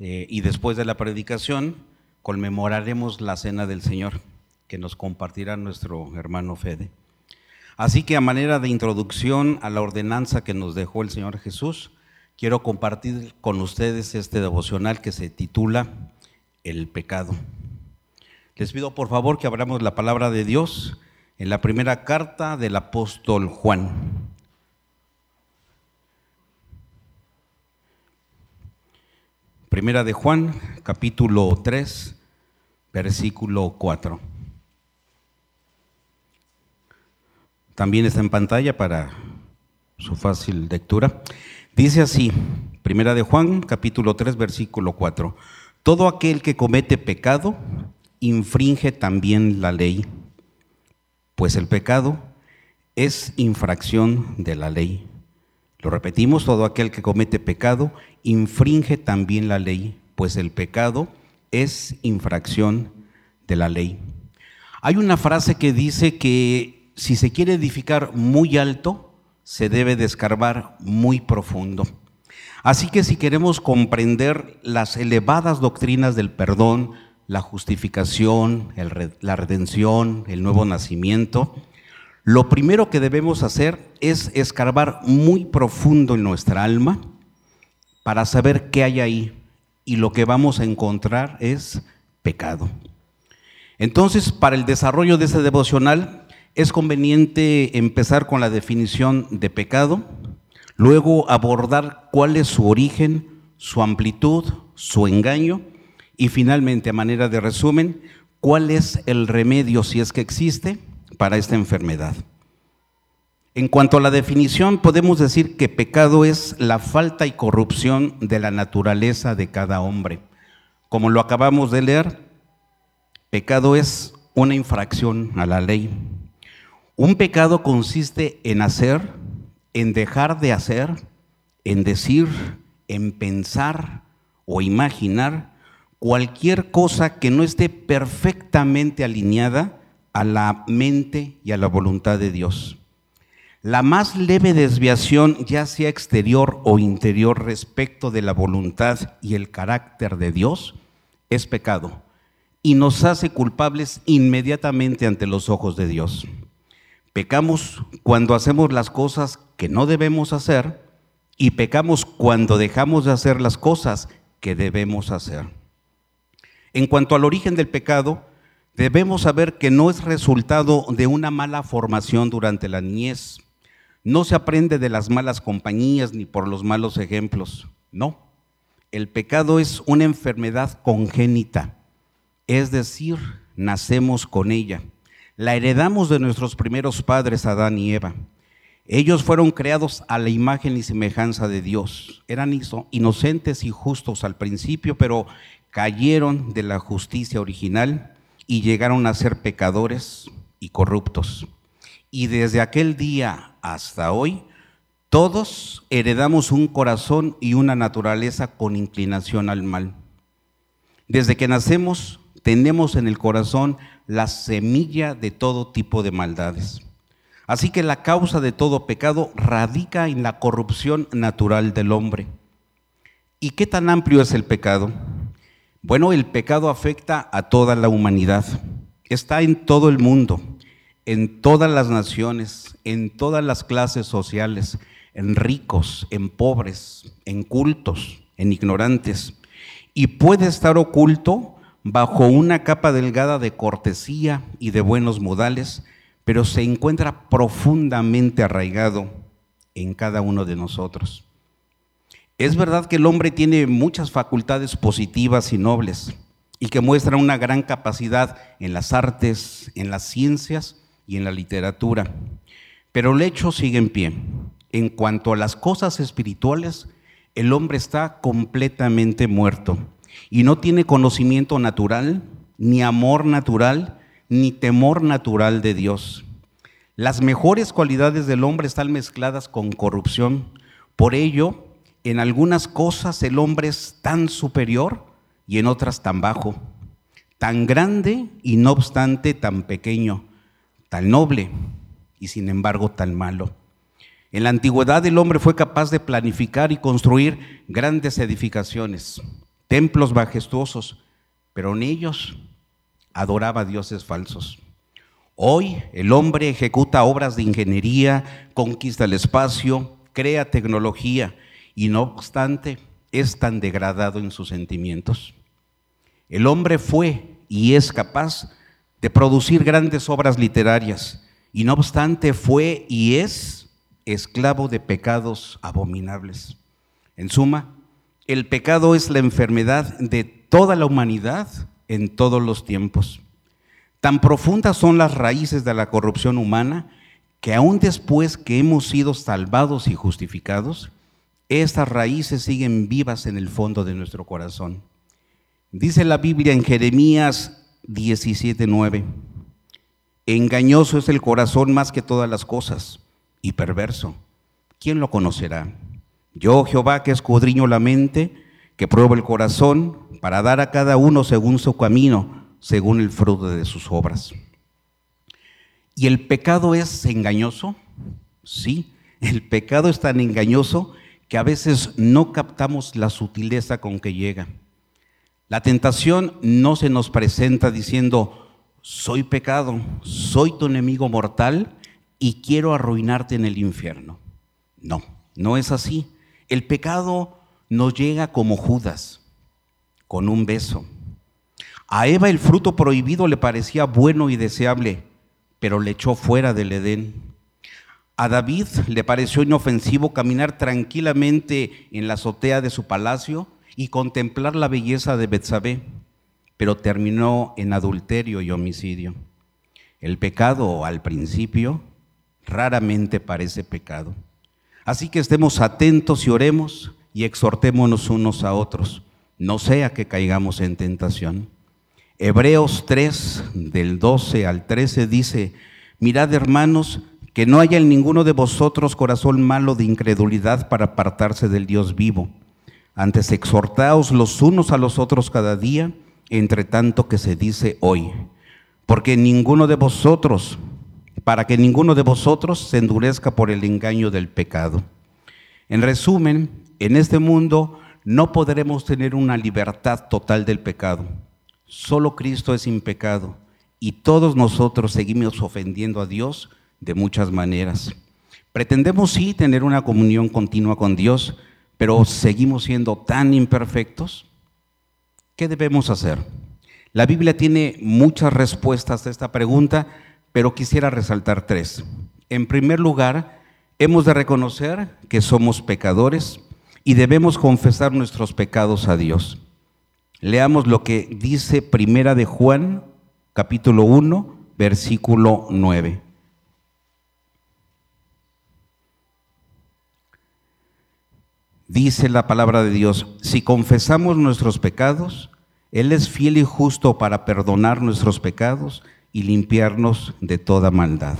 eh, y después de la predicación conmemoraremos la cena del Señor que nos compartirá nuestro hermano Fede. Así que a manera de introducción a la ordenanza que nos dejó el Señor Jesús, quiero compartir con ustedes este devocional que se titula El pecado. Les pido por favor que abramos la palabra de Dios en la primera carta del apóstol Juan. Primera de Juan, capítulo 3, versículo 4. También está en pantalla para su fácil lectura. Dice así, Primera de Juan, capítulo 3, versículo 4. Todo aquel que comete pecado infringe también la ley, pues el pecado es infracción de la ley. Lo repetimos, todo aquel que comete pecado infringe también la ley, pues el pecado es infracción de la ley. Hay una frase que dice que si se quiere edificar muy alto, se debe descarbar muy profundo. Así que si queremos comprender las elevadas doctrinas del perdón, la justificación, la redención, el nuevo nacimiento, lo primero que debemos hacer es escarbar muy profundo en nuestra alma para saber qué hay ahí y lo que vamos a encontrar es pecado. Entonces, para el desarrollo de ese devocional es conveniente empezar con la definición de pecado, luego abordar cuál es su origen, su amplitud, su engaño y finalmente, a manera de resumen, cuál es el remedio, si es que existe, para esta enfermedad. En cuanto a la definición, podemos decir que pecado es la falta y corrupción de la naturaleza de cada hombre. Como lo acabamos de leer, pecado es una infracción a la ley. Un pecado consiste en hacer, en dejar de hacer, en decir, en pensar o imaginar cualquier cosa que no esté perfectamente alineada a la mente y a la voluntad de Dios. La más leve desviación, ya sea exterior o interior respecto de la voluntad y el carácter de Dios, es pecado y nos hace culpables inmediatamente ante los ojos de Dios. Pecamos cuando hacemos las cosas que no debemos hacer y pecamos cuando dejamos de hacer las cosas que debemos hacer. En cuanto al origen del pecado, debemos saber que no es resultado de una mala formación durante la niñez. No se aprende de las malas compañías ni por los malos ejemplos. No. El pecado es una enfermedad congénita, es decir, nacemos con ella. La heredamos de nuestros primeros padres, Adán y Eva. Ellos fueron creados a la imagen y semejanza de Dios. Eran inocentes y justos al principio, pero cayeron de la justicia original y llegaron a ser pecadores y corruptos. Y desde aquel día hasta hoy, todos heredamos un corazón y una naturaleza con inclinación al mal. Desde que nacemos, tenemos en el corazón la semilla de todo tipo de maldades. Así que la causa de todo pecado radica en la corrupción natural del hombre. ¿Y qué tan amplio es el pecado? Bueno, el pecado afecta a toda la humanidad. Está en todo el mundo, en todas las naciones, en todas las clases sociales, en ricos, en pobres, en cultos, en ignorantes. Y puede estar oculto bajo una capa delgada de cortesía y de buenos modales, pero se encuentra profundamente arraigado en cada uno de nosotros. Es verdad que el hombre tiene muchas facultades positivas y nobles y que muestra una gran capacidad en las artes, en las ciencias y en la literatura. Pero el hecho sigue en pie. En cuanto a las cosas espirituales, el hombre está completamente muerto y no tiene conocimiento natural, ni amor natural, ni temor natural de Dios. Las mejores cualidades del hombre están mezcladas con corrupción. Por ello, en algunas cosas el hombre es tan superior y en otras tan bajo, tan grande y no obstante tan pequeño, tan noble y sin embargo tan malo. En la antigüedad el hombre fue capaz de planificar y construir grandes edificaciones, templos majestuosos, pero en ellos adoraba dioses falsos. Hoy el hombre ejecuta obras de ingeniería, conquista el espacio, crea tecnología y no obstante es tan degradado en sus sentimientos. El hombre fue y es capaz de producir grandes obras literarias y no obstante fue y es esclavo de pecados abominables. En suma, el pecado es la enfermedad de toda la humanidad en todos los tiempos. Tan profundas son las raíces de la corrupción humana que aún después que hemos sido salvados y justificados, estas raíces siguen vivas en el fondo de nuestro corazón. Dice la Biblia en Jeremías 17:9, engañoso es el corazón más que todas las cosas y perverso. ¿Quién lo conocerá? Yo, Jehová, que escudriño la mente, que pruebo el corazón, para dar a cada uno según su camino, según el fruto de sus obras. ¿Y el pecado es engañoso? Sí, el pecado es tan engañoso que a veces no captamos la sutileza con que llega. La tentación no se nos presenta diciendo, soy pecado, soy tu enemigo mortal y quiero arruinarte en el infierno. No, no es así. El pecado nos llega como Judas, con un beso. A Eva el fruto prohibido le parecía bueno y deseable, pero le echó fuera del Edén. A David le pareció inofensivo caminar tranquilamente en la azotea de su palacio y contemplar la belleza de Betsabé, pero terminó en adulterio y homicidio. El pecado al principio raramente parece pecado. Así que estemos atentos y oremos y exhortémonos unos a otros, no sea que caigamos en tentación. Hebreos 3, del 12 al 13 dice, mirad hermanos, que no haya en ninguno de vosotros corazón malo de incredulidad para apartarse del Dios vivo. Antes exhortaos los unos a los otros cada día, entre tanto que se dice hoy, porque ninguno de vosotros para que ninguno de vosotros se endurezca por el engaño del pecado. En resumen, en este mundo no podremos tener una libertad total del pecado. Solo Cristo es sin pecado y todos nosotros seguimos ofendiendo a Dios de muchas maneras. Pretendemos sí tener una comunión continua con Dios, pero seguimos siendo tan imperfectos. ¿Qué debemos hacer? La Biblia tiene muchas respuestas a esta pregunta, pero quisiera resaltar tres. En primer lugar, hemos de reconocer que somos pecadores y debemos confesar nuestros pecados a Dios. Leamos lo que dice Primera de Juan, capítulo 1, versículo 9. Dice la palabra de Dios, si confesamos nuestros pecados, Él es fiel y justo para perdonar nuestros pecados y limpiarnos de toda maldad.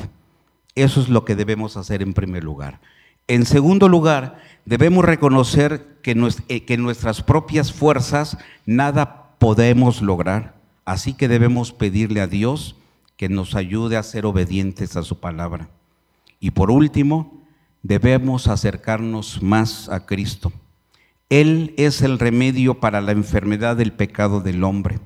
Eso es lo que debemos hacer en primer lugar. En segundo lugar, debemos reconocer que, eh, que nuestras propias fuerzas nada podemos lograr. Así que debemos pedirle a Dios que nos ayude a ser obedientes a su palabra. Y por último, debemos acercarnos más a Cristo. Él es el remedio para la enfermedad del pecado del hombre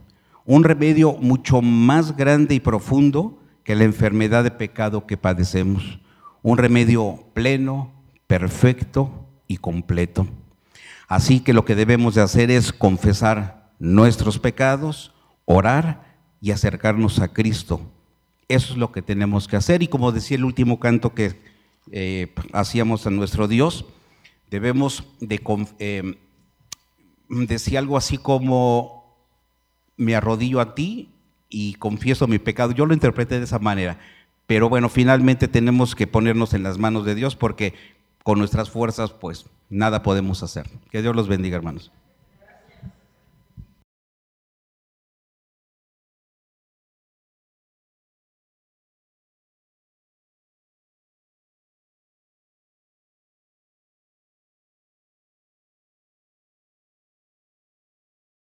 un remedio mucho más grande y profundo que la enfermedad de pecado que padecemos, un remedio pleno, perfecto y completo. Así que lo que debemos de hacer es confesar nuestros pecados, orar y acercarnos a Cristo. Eso es lo que tenemos que hacer y como decía el último canto que eh, hacíamos a nuestro Dios, debemos de eh, decir algo así como me arrodillo a ti y confieso mi pecado. Yo lo interpreté de esa manera. Pero bueno, finalmente tenemos que ponernos en las manos de Dios porque con nuestras fuerzas pues nada podemos hacer. Que Dios los bendiga, hermanos.